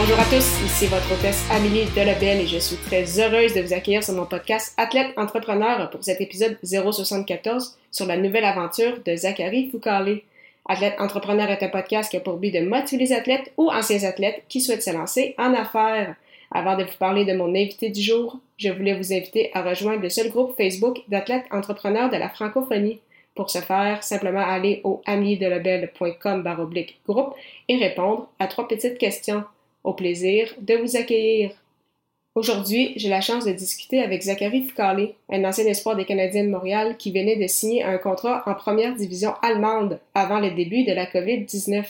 Bonjour à tous, ici votre hôtesse Amélie Delebel et je suis très heureuse de vous accueillir sur mon podcast Athlète Entrepreneur pour cet épisode 074 sur la nouvelle aventure de Zachary Foucault. Athlète Entrepreneur est un podcast qui a pour but de motiver les athlètes ou anciens athlètes qui souhaitent se lancer en affaires. Avant de vous parler de mon invité du jour, je voulais vous inviter à rejoindre le seul groupe Facebook d'athlètes entrepreneurs de la francophonie. Pour ce faire, simplement aller au ameliedelebel.com groupe et répondre à trois petites questions. Au plaisir de vous accueillir. Aujourd'hui, j'ai la chance de discuter avec Zachary Foucault, un ancien espoir des Canadiens de Montréal qui venait de signer un contrat en première division allemande avant le début de la COVID-19.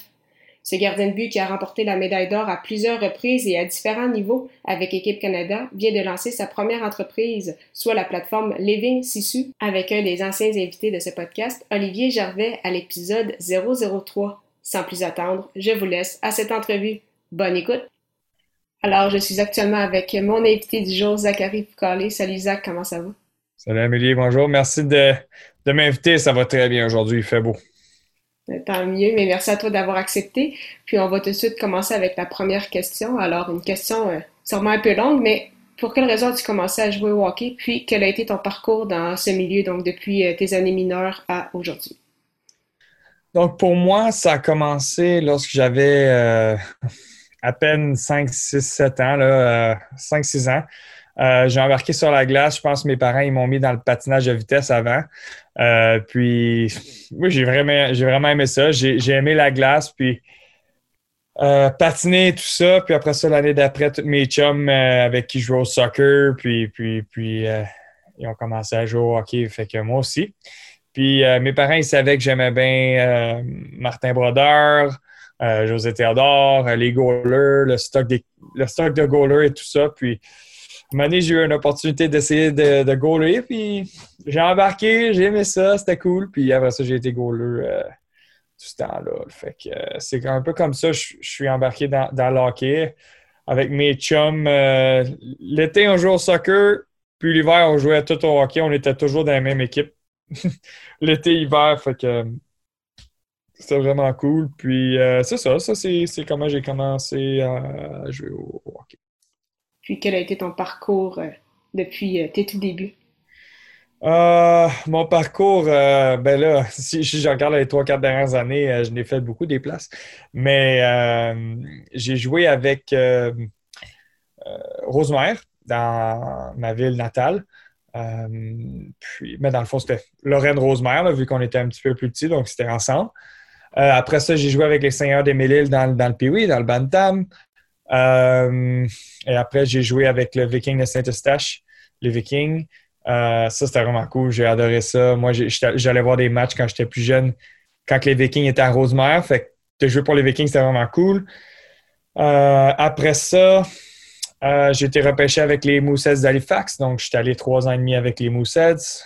Ce gardien de but qui a remporté la médaille d'or à plusieurs reprises et à différents niveaux avec Équipe Canada vient de lancer sa première entreprise, soit la plateforme Living Sisu, avec un des anciens invités de ce podcast, Olivier Gervais, à l'épisode 003. Sans plus attendre, je vous laisse à cette entrevue. Bonne écoute. Alors, je suis actuellement avec mon invité du jour, Zachary Foucault. Salut Zach, comment ça va? Salut Amélie, bonjour. Merci de, m'inviter. Ça va très bien aujourd'hui. Il fait beau. Euh, tant mieux, mais merci à toi d'avoir accepté. Puis on va tout de suite commencer avec la première question. Alors, une question euh, sûrement un peu longue, mais pour quelle raison as-tu commencé à jouer au hockey? Puis quel a été ton parcours dans ce milieu, donc depuis euh, tes années mineures à aujourd'hui? Donc pour moi, ça a commencé lorsque j'avais à peine 5, 6, 7 ans, là, 5, euh, 6 ans. Euh, j'ai embarqué sur la glace. Je pense que mes parents ils m'ont mis dans le patinage de vitesse avant. Euh, puis, oui, j'ai vraiment, j'ai vraiment aimé ça. J'ai, aimé la glace. Puis, patiner, tout ça. Puis après ça, l'année d'après, tous mes chums avec qui je jouais au soccer, puis, puis, puis ils ont commencé à jouer au hockey. Fait que moi aussi. Puis mes parents, ils savaient que j'aimais bien Martin Brodeur, euh, José Théodore, euh, les goalers, le stock, de goalers et tout ça. Puis, un j'ai eu une opportunité d'essayer de, de goaler, puis j'ai embarqué, j'ai aimé ça, c'était cool. Puis après ça, j'ai été goaler euh, tout ce temps-là. Fait que c'est un peu comme ça, je, suis embarqué dans, dans l'hockey avec mes chums. L'été, on jouait au soccer, puis l'hiver, on jouait tout au hockey. On était toujours dans la même équipe. L'été, hiver, fait que c'était vraiment cool. Puis euh, c'est ça, ça c'est comment j'ai commencé à jouer au, hockey. Puis quel a été ton parcours euh, depuis euh, tes tout débuts? mon parcours, ben là, si, je regarde les trois, quatre dernières années, je n'ai fait beaucoup des places. Mais j'ai joué avec Rosemère dans ma ville natale. puis, mais dans le fond, c'était Lorraine Rosemère, vu qu'on était un petit peu plus petits, donc c'était ensemble. Euh, après ça, j'ai joué avec les Seigneurs des Mélilles dans, dans le Piwi, dans le Bantam. Euh, et après, j'ai joué avec le Viking de Saint-Eustache, les Vikings. Euh, ça, c'était vraiment cool. J'ai adoré ça. Moi, j'allais voir des matchs quand j'étais plus jeune, quand les Vikings étaient à Rosemère. Fait que de jouer pour les Vikings, c'était vraiment cool. après ça, j'ai été repêché avec les Mooseheads d'Halifax. Donc, j'étais allé trois ans et demi avec les Mooseheads.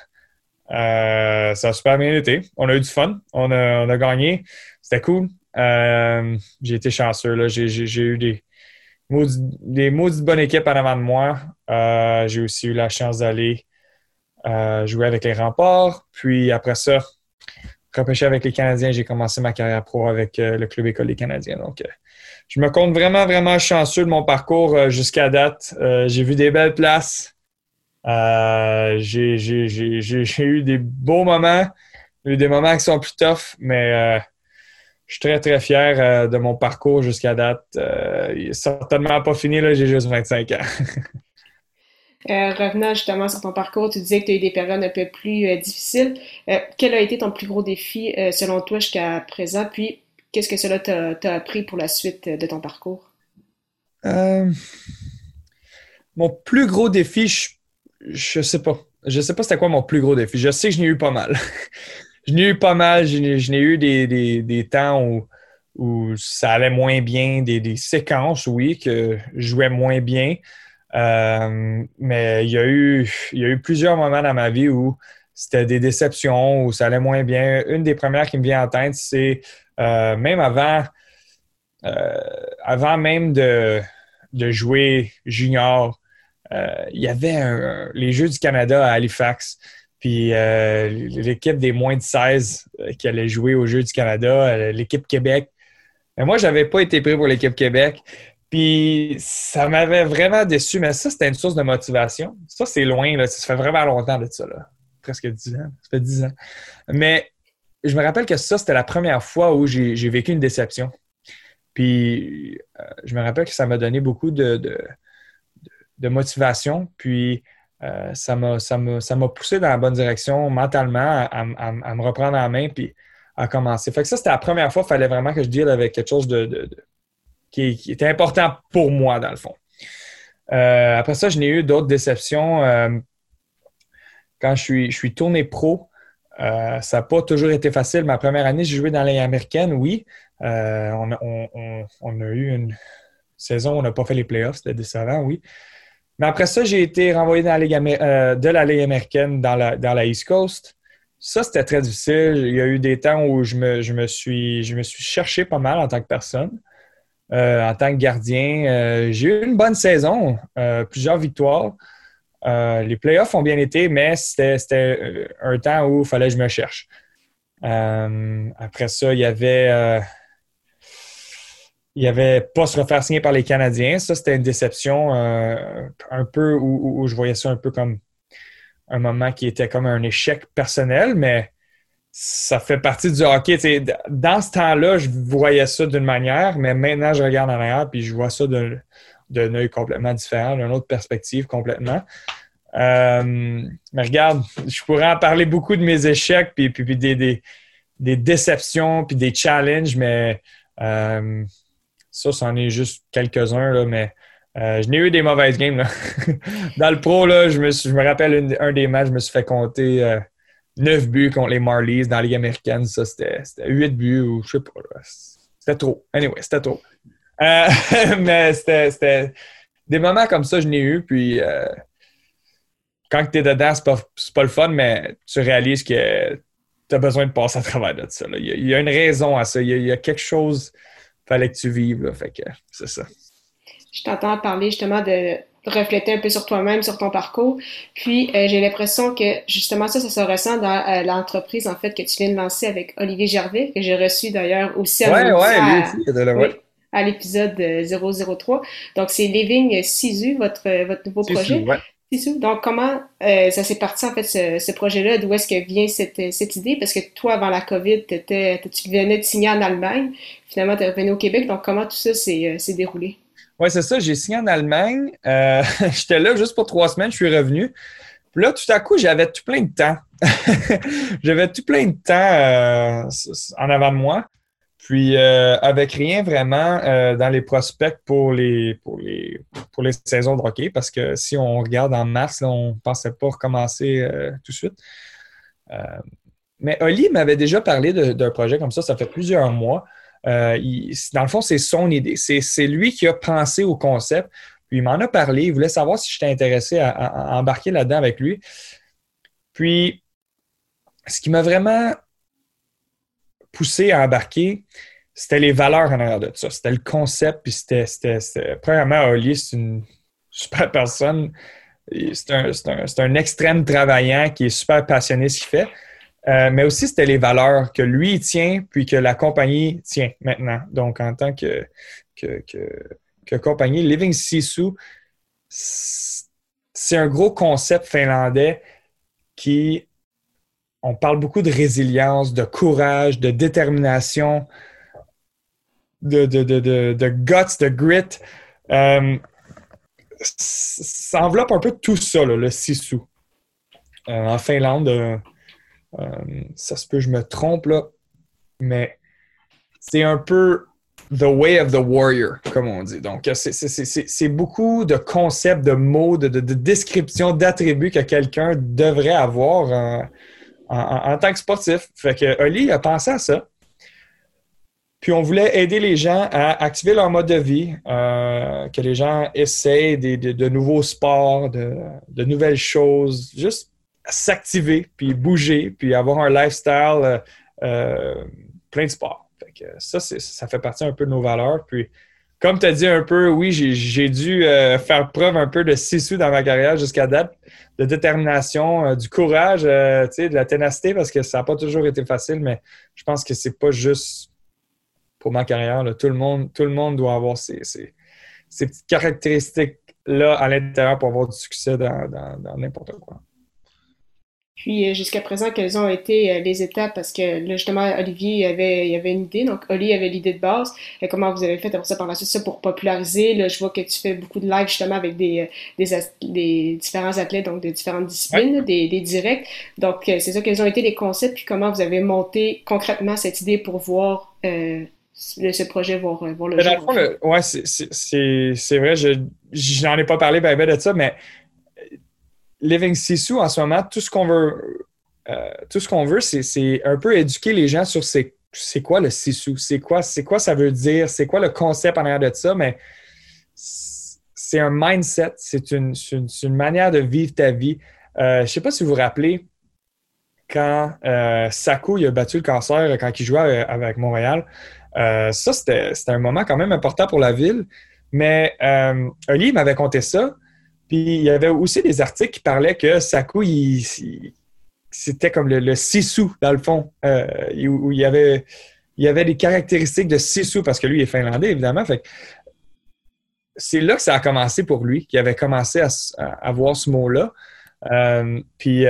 Euh, ça a super bien été. On a eu du fun. On a, gagné. C'était cool. Euh, j'ai été chanceux. J'ai, eu des, maudites bonnes équipes en avant de moi. Euh, j'ai aussi eu la chance d'aller jouer avec les remparts. Puis après ça, repêcher avec les Canadiens, j'ai commencé ma carrière pro avec le club école des Canadiens. Donc, je me compte vraiment, vraiment chanceux de mon parcours jusqu'à date. j'ai vu des belles places. Euh, j'ai eu des beaux moments, eu des moments qui sont plus tough, mais euh, je suis très, très fier euh, de mon parcours jusqu'à date. il n'est certainement pas fini, j'ai juste 25 ans. revenant justement sur ton parcours, tu disais que tu as eu des périodes un peu plus difficiles. quel a été ton plus gros défi selon toi jusqu'à présent? Puis, qu'est-ce que cela t'a appris pour la suite de ton parcours? mon plus gros défi, je je sais pas. Je sais pas c'était quoi mon plus gros défi. Je sais que je n'ai eu pas mal. je n'ai eu pas mal. Je n'ai eu des, des, des temps où, où ça allait moins bien, des, séquences, oui, que je jouais moins bien. Euh, mais il y, a eu, il y a eu plusieurs moments dans ma vie où c'était des déceptions, où ça allait moins bien. Une des premières qui me vient en tête, c'est euh, même avant, euh, avant même de, de jouer junior, il y avait les Jeux du Canada à Halifax. Puis l'équipe des moins de 16 qui allait jouer aux Jeux du Canada, l'équipe Québec mais moi, je n'avais pas été pris pour l'équipe Québec. Puis ça m'avait vraiment déçu, mais ça, c'était une source de motivation. Ça, c'est loin, là. ça fait vraiment longtemps de ça, là. presque 10 ans. Ça fait 10 ans. Mais je me rappelle que ça, c'était la première fois où j'ai vécu une déception. Puis euh, je me rappelle que ça m'a donné beaucoup de, motivation. Puis euh, ça m'a poussé dans la bonne direction mentalement à, me reprendre en main. Puis à commencer. Fait que ça, c'était la première fois qu'il fallait vraiment que je deal avec quelque chose de, qui, était important pour moi, dans le fond. Euh, après ça, je n'ai eu d'autres déceptions. Euh, quand je suis, je suis tourné pro, ça n'a pas toujours été facile. Ma première année, j'ai joué dans la américaine, oui. On a, eu une saison où on n'a pas fait les playoffs, c'était décevant, oui. Mais après ça, j'ai été renvoyé Ligue de la Ligue américaine dans la, dans la East Coast. Ça, c'était très difficile. Il y a eu des temps où je me, je me, suis, je me suis cherché pas mal en tant que personne, euh, en tant que gardien. Euh, j'ai eu une bonne saison, euh, plusieurs victoires. les playoffs ont bien été, mais c'était un temps où il fallait que je me cherche. après ça, il y avait il avait pas se refaire signer par les Canadiens. Ça, c'était une déception un peu où, je voyais ça un peu comme un moment qui était comme un échec personnel, mais ça fait partie du hockey. dans ce temps-là, je voyais ça d'une manière, mais maintenant, je regarde en arrière puis je vois ça d'un œil complètement différent, d'une autre perspective complètement. Euh, mais regarde, je pourrais en parler beaucoup de mes échecs, puis, puis, des, des, déceptions, puis des challenges, mais euh, ça, c'en est juste quelques-uns, mais euh, je n'ai eu des mauvaises games. Là. Dans le pro, là, je, me je me rappelle un des matchs, je me suis fait compter euh, 9 buts contre les Marlies dans la Ligue américaine. Ça, c'était 8 buts ou je sais pas. C'était trop. Anyway, c'était trop. Euh, mais c'était des moments comme ça, je n'ai eu. Puis euh, quand tu es dedans, c'est pas, pas le fun, mais tu réalises que tu as besoin de passer à travers de ça. Il, y a, une raison à ça. Il y a, quelque chose fallait que tu vives. Fait que c'est ça je t'entends parler justement de refléter un peu sur toi-même, sur ton parcours. Puis euh, j'ai l'impression que justement ça, ça se ressent dans euh, l'entreprise en fait que tu viens de lancer avec Olivier Gervais, que j'ai reçu d'ailleurs aussi ouais, ouais, à, l'épisode 003. Donc c'est Living Sisu, votre, votre nouveau projet. Donc comment euh, ça s'est parti en fait ce, projet-là, d'où est-ce que vient cette, idée? Parce que toi, avant la COVID, tu venais de signer en Allemagne, finalement tu es revenu au Québec, donc comment tout ça s'est déroulé? Oui, c'est ça. J'ai signé en Allemagne. Euh, j'étais là juste pour trois semaines. Je suis revenu. Puis là, tout à coup, j'avais tout plein de temps. j'avais tout plein de temps euh, en avant de moi. Puis euh, avec rien vraiment dans les prospects pour les, pour, les, pour les saisons de hockey, parce que si on regarde en mars, on ne pensait pas recommencer tout de suite. mais Oli m'avait déjà parlé d'un projet comme ça, ça fait plusieurs mois. Euh, dans le fond, c'est son idée. C'est lui qui a pensé au concept. Puis il m'en a parlé. Il voulait savoir si j'étais intéressé à, embarquer là-dedans avec lui. Puis, ce qui m'a vraiment poussé à embarquer, c'était les valeurs en arrière de ça. C'était le concept. Puis c'était. Premièrement, Oli, c'est une super personne. C'est un, un, un, extrême travaillant qui est super passionné ce qu'il fait. Euh, mais aussi, c'était les valeurs que lui tient, puis que la compagnie tient maintenant. Donc, en tant que, que, que, compagnie, Living Sisu, c'est un gros concept finlandais qui, on parle beaucoup de résilience, de courage, de détermination, de, guts, de grit. Euh, ça enveloppe un peu tout ça, le Sisu. Euh, en Finlande, euh, ça se peut, je me trompe là, mais c'est un peu the way of the warrior, comme on dit. Donc, c'est beaucoup de concepts, de mots, de, descriptions, d'attributs que quelqu'un devrait avoir en, tant que sportif. Fait que Oli a pensé à ça. Puis on voulait aider les gens à activer leur mode de vie, euh, que les gens essayent de, nouveaux sports, de, nouvelles choses, juste s'activer, puis bouger, puis avoir un lifestyle euh, euh, plein de sport. ça, ça fait partie un peu de nos valeurs. Puis comme tu as dit un peu, oui, j'ai dû faire preuve un peu de sous dans ma carrière jusqu'à date, de détermination, du courage, de la ténacité, parce que ça n'a pas toujours été facile, mais je pense que c'est pas juste pour ma carrière. Tout, le monde, tout le monde doit avoir ces, petites caractéristiques-là à l'intérieur pour avoir du succès dans n'importe quoi. Puis euh, jusqu'à présent, quelles ont été euh, les étapes? Parce que là, justement, Olivier avait, il avait une idée. Donc, Oli avait l'idée de base. Et comment vous avez fait après ça par la suite ça pour populariser? Là, je vois que tu fais beaucoup de lives justement avec des, euh, des, différents athlètes, donc de différentes disciplines, des, des, directs. Donc, c'est ça, quels ont été les concepts? Puis comment vous avez monté concrètement cette idée pour voir ce projet voir, voir le jour. Oui, c'est vrai, je n'en ai pas parlé ben, ben, de ça, mais Living Sisu, en ce moment, tout ce qu'on veut, euh, ce veut, c'est un peu éduquer les gens sur c'est quoi le Sisu, c'est quoi, quoi ça veut dire, c'est quoi le concept en arrière de ça, mais c'est un mindset, c'est une, une, manière de vivre ta vie. Euh, je ne sais pas si vous vous rappelez, quand euh, il a battu le cancer quand il jouait avec Montréal, euh, ça, c'était un moment quand même important pour la ville. Mais euh, Oli m'avait conté ça. Puis il y avait aussi des articles qui parlaient que Saku, c'était comme le, le Sisu, dans le fond, euh, où il y, avait, des caractéristiques de Sisu, parce que lui, il est finlandais, évidemment. C'est là que ça a commencé pour lui, qu'il avait commencé à, à, voir ce mot-là. Euh, puis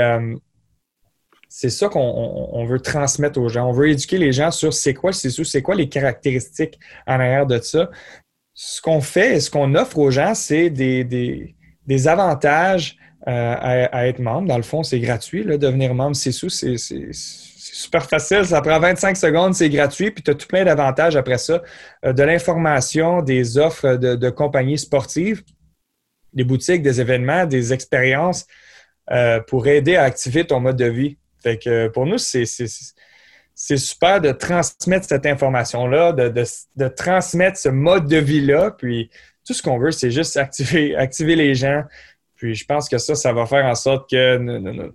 c'est ça qu'on veut transmettre aux gens. On veut éduquer les gens sur c'est quoi c'est c'est quoi les caractéristiques en arrière de ça. Ce qu'on fait et ce qu'on offre aux gens, c'est des, avantages euh, à, être membre. Dans le fond, c'est gratuit. Devenir membre c'est c'est super facile. Ça prend 25 secondes, c'est gratuit. Puis tu as tout plein d'avantages après ça. Euh, de l'information, des offres de, de, compagnies sportives, des boutiques, des événements, des expériences euh, pour aider à activer ton mode de vie. Fait que pour nous, c'est super de transmettre cette information-là, de, transmettre ce mode de vie-là. Puis tout ce qu'on veut, c'est juste activer, les gens. Puis je pense que ça, ça va faire en sorte que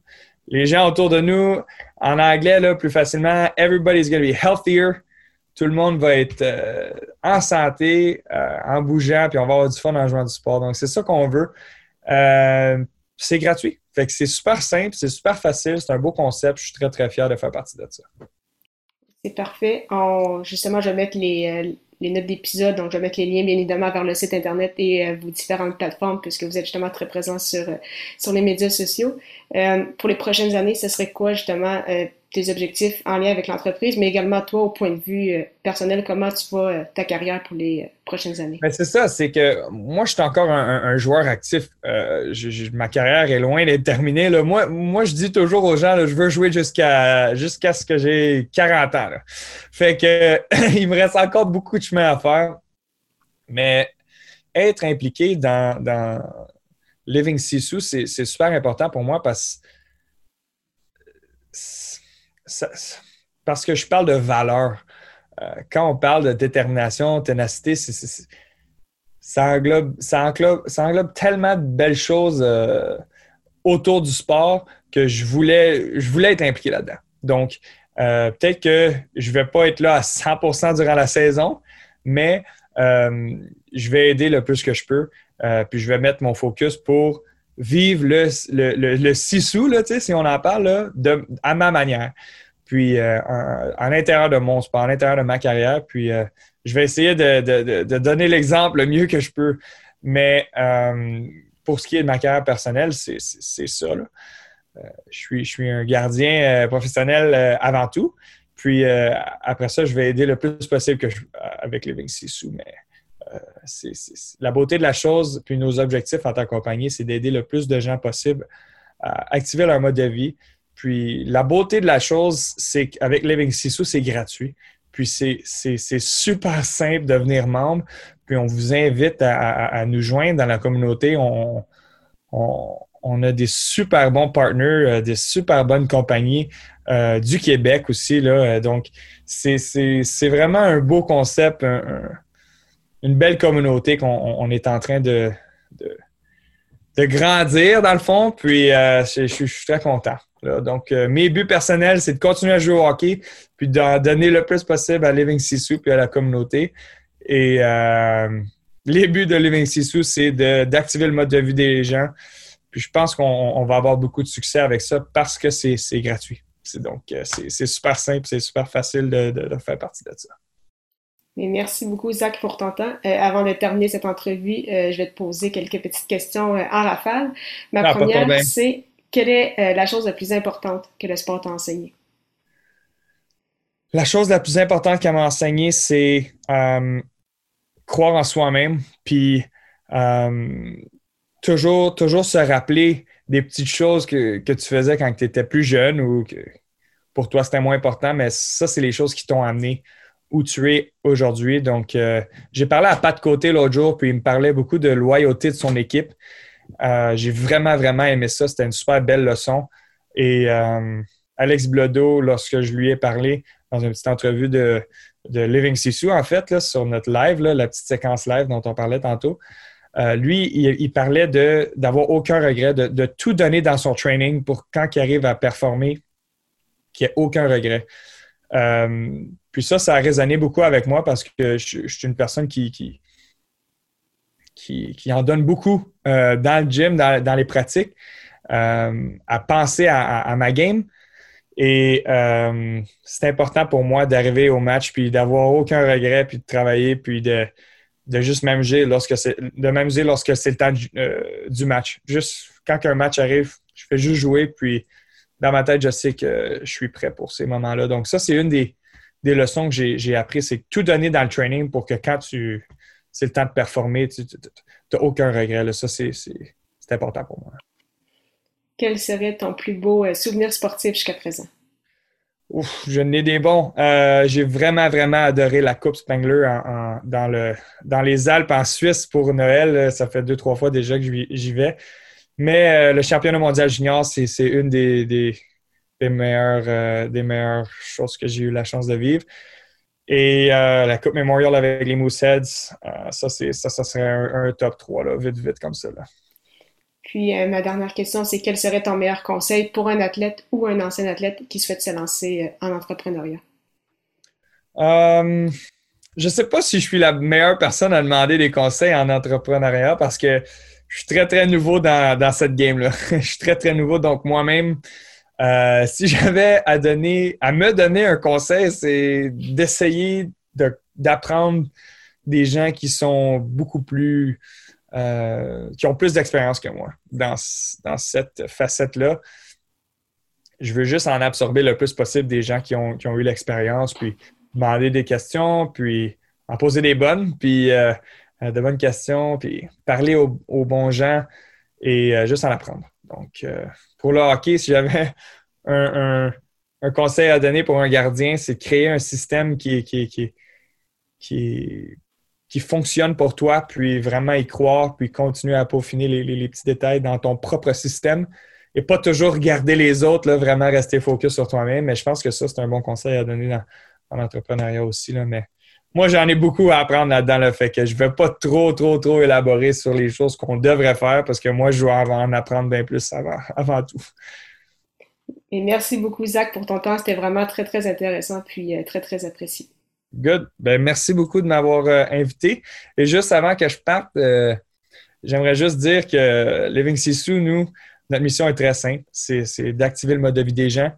les gens autour de nous, en anglais, là, plus facilement, everybody's going to be healthier. Tout le monde va être euh, en santé, euh, en bougeant, puis on va avoir du fun en jouant du sport. Donc, c'est ça qu'on veut. Euh, c'est gratuit. Fait que c'est super simple, c'est super facile, c'est un beau concept. Je suis très, très fier de faire partie de ça. C'est parfait. justement, je vais mettre les, les notes d'épisode, donc je vais mettre les liens bien évidemment vers le site internet et euh, vos différentes plateformes puisque vous êtes justement très présent sur, euh, sur les médias sociaux. pour les prochaines années, ce serait quoi justement tes objectifs en lien avec l'entreprise, mais également toi, au point de vue euh, personnel, comment tu vois euh, ta carrière pour les euh, prochaines années? Ben, c'est ça, c'est que moi, je suis encore un, joueur actif. ma carrière est loin d'être terminée. Moi, moi, je dis toujours aux gens, je veux jouer jusqu'à jusqu'à ce que j'ai 40 ans. Fait que il me reste encore beaucoup de chemin à faire. Mais être impliqué dans, dans Living Sisu, c'est super important pour moi parce que parce que je parle de valeur. Euh, quand on parle de détermination, ténacité, ça, englobe, tellement de belles choses euh, autour du sport que je voulais, je voulais être impliqué là-dedans. Donc, euh, peut-être que je ne vais pas être là à 100% durant la saison, mais je vais aider le plus que je peux. puis je vais mettre mon focus pour vivre le, le, le, sissou, là, si on en parle, de, à ma manière. Puis, euh, en, l'intérieur de mon sport, à l'intérieur de ma carrière. Puis, euh, je vais essayer de, donner l'exemple le mieux que je peux. Mais euh, pour ce qui est de ma carrière personnelle, c'est ça. je, suis, je suis un gardien professionnel avant tout. Puis, après ça, je vais aider le plus possible que avec Living Sissou. Mais la beauté de la chose, puis nos objectifs en tant c'est d'aider le plus de gens possible à activer leur mode de vie. Puis la beauté de la chose, c'est qu'avec Living Sisu, c'est gratuit. Puis c'est super simple de devenir membre. Puis on vous invite à, nous joindre dans la communauté. On, a des super bons partners, des super bonnes compagnies du Québec aussi. Là, donc, c'est vraiment un beau concept, une belle communauté qu'on est en train de, de, grandir, dans le fond. Puis, je, suis très content. Donc, mes buts personnels, c'est de continuer à jouer au hockey, puis d'en donner le plus possible à Living Sisu puis à la communauté. Et les buts de Living Sisu, c'est d'activer le mode de vie des gens. Puis je pense qu'on va avoir beaucoup de succès avec ça parce que c'est gratuit. Donc, euh, c'est super simple, c'est super facile de, faire partie de ça. Merci beaucoup, Zach, pour ton temps. Euh, avant de terminer cette entrevue, euh, je vais te poser quelques petites questions en rafale. Ma ah, première, c'est quelle est la chose la plus importante que le sport t'a enseigné? La chose la plus importante qu'elle m'a enseigné, c'est croire en soi-même, puis euh, toujours, toujours se rappeler des petites choses que, tu faisais quand tu étais plus jeune ou que pour toi c'était moins important, mais ça, c'est les choses qui t'ont amené où tu es aujourd'hui. Donc, euh, j'ai parlé à Pat Côté l'autre jour, puis il me parlait beaucoup de loyauté de son équipe. Euh, j'ai vraiment, vraiment aimé ça. C'était une super belle leçon. Et Alex Blodeau, lorsque je lui ai parlé dans une petite entrevue de, de Living Sisu, en fait, sur notre live, la petite séquence live dont on parlait tantôt. Euh, lui, il, parlait d'avoir aucun regret, de, tout donner dans son training pour quand il arrive à performer, qu'il n'y ait aucun regret. Euh, puis ça, ça a résonné beaucoup avec moi parce que je, suis une personne qui, qui, qui, en donne beaucoup euh, dans le gym, dans, les pratiques, à penser à, ma game, et euh, c'est important pour moi d'arriver au match, puis d'avoir aucun regret, puis de travailler, puis de, juste m'amuser lorsque c'est de m'amuser lorsque c'est le temps du, euh, match. Juste quand un match arrive, je fais juste jouer, puis dans ma tête, je sais que je suis prêt pour ces moments-là. Donc ça, c'est une des, leçons que j'ai appris, c'est tout donner dans le training pour que quand tu c'est le temps de performer, tu n'as aucun regret. Ça, c'est important pour moi quel serait ton plus beau euh, souvenir sportif jusqu'à présent? Ouf, je n'ai des bons. Euh, j'ai vraiment, vraiment adoré la Coupe Spangler dans, le, dans les Alpes en Suisse pour Noël. Ça fait deux, trois fois déjà que j'y vais. Mais euh, le championnat mondial junior, c'est une des, des, meilleures, des meilleures choses que j'ai eu la chance de vivre. Et la Coupe Memorial avec les Mooseheads, ça, ça, ça serait un, top 3, là, vite, vite comme ça. Là. Puis euh, ma dernière question, c'est quel serait ton meilleur conseil pour un athlète ou un ancien athlète qui souhaite se lancer euh, en entrepreneuriat? Euh, je ne sais pas si je suis la meilleure personne à demander des conseils en entrepreneuriat parce que je suis très, très nouveau dans, cette game-là. je suis très, très nouveau. Donc, moi-même, si j'avais à donner, à me donner un conseil, c'est d'essayer d'apprendre des gens qui sont beaucoup plus euh, qui ont plus d'expérience que moi dans, cette facette-là. Je veux juste en absorber le plus possible des gens qui ont, eu l'expérience, puis demander des questions, puis en poser des bonnes, puis euh, euh, de bonnes questions, puis parler aux, bons gens et juste en apprendre. Donc, pour le hockey, si j'avais un, conseil à donner pour un gardien, c'est créer un système qui, fonctionne pour toi, puis vraiment y croire, puis continuer à peaufiner les, petits détails dans ton propre système et pas toujours regarder les autres, là, vraiment rester focus sur toi-même. Mais je pense que ça, c'est un bon conseil à donner dans, l'entrepreneuriat aussi. Là. Mais moi, j'en ai beaucoup à apprendre là-dedans, le fait que je ne vais pas trop, trop, trop élaborer sur les choses qu'on devrait faire parce que moi, je dois en apprendre bien plus avant, avant tout. Et merci beaucoup, Zach, pour ton temps. C'était vraiment très, très intéressant, puis euh, très, très apprécié. Good. Ben, merci beaucoup de m'avoir euh, invité. Et juste avant que je parte, euh, j'aimerais juste dire que Living Sisu, nous, notre mission est très simple. C'est d'activer le mode de vie des gens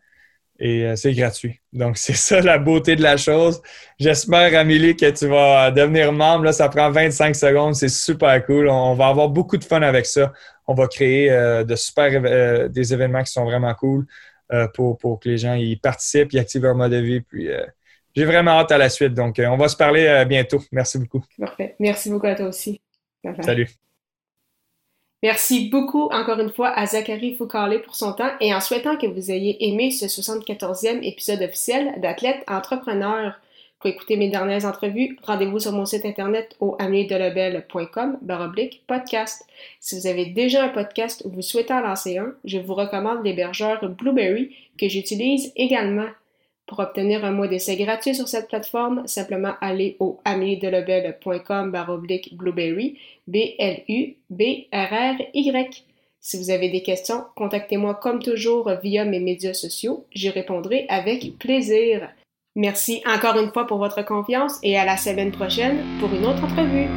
et euh, c'est gratuit. Donc, c'est ça la beauté de la chose. J'espère, Amélie, que tu vas devenir membre. Là, ça prend 25 secondes. C'est super cool. On, va avoir beaucoup de fun avec ça. On va créer de super des événements qui sont vraiment cool pour, pour que les gens y participent, y activent leur mode de vie. Puis, j'ai vraiment hâte à la suite. Donc, euh, on va se parler euh, bientôt. Merci beaucoup. Parfait. Merci beaucoup à toi aussi. Salut. Merci beaucoup encore une fois à Zachary Foucault pour son temps et en souhaitant que vous ayez aimé ce 74e épisode officiel d'Athlète Entrepreneur. Pour écouter mes dernières entrevues, rendez-vous sur mon site internet au baroblique podcast. Si vous avez déjà un podcast ou vous souhaitez en lancer un, je vous recommande l'hébergeur Blueberry que j'utilise également. Pour obtenir un mois d'essai gratuit sur cette plateforme, simplement allez au ameliedelebel.com baroblique blueberry, B-L-U-B-R-R-Y. Si vous avez des questions, contactez-moi comme toujours via mes médias sociaux. J'y répondrai avec plaisir. Merci encore une fois pour votre confiance et à la semaine prochaine pour une autre entrevue.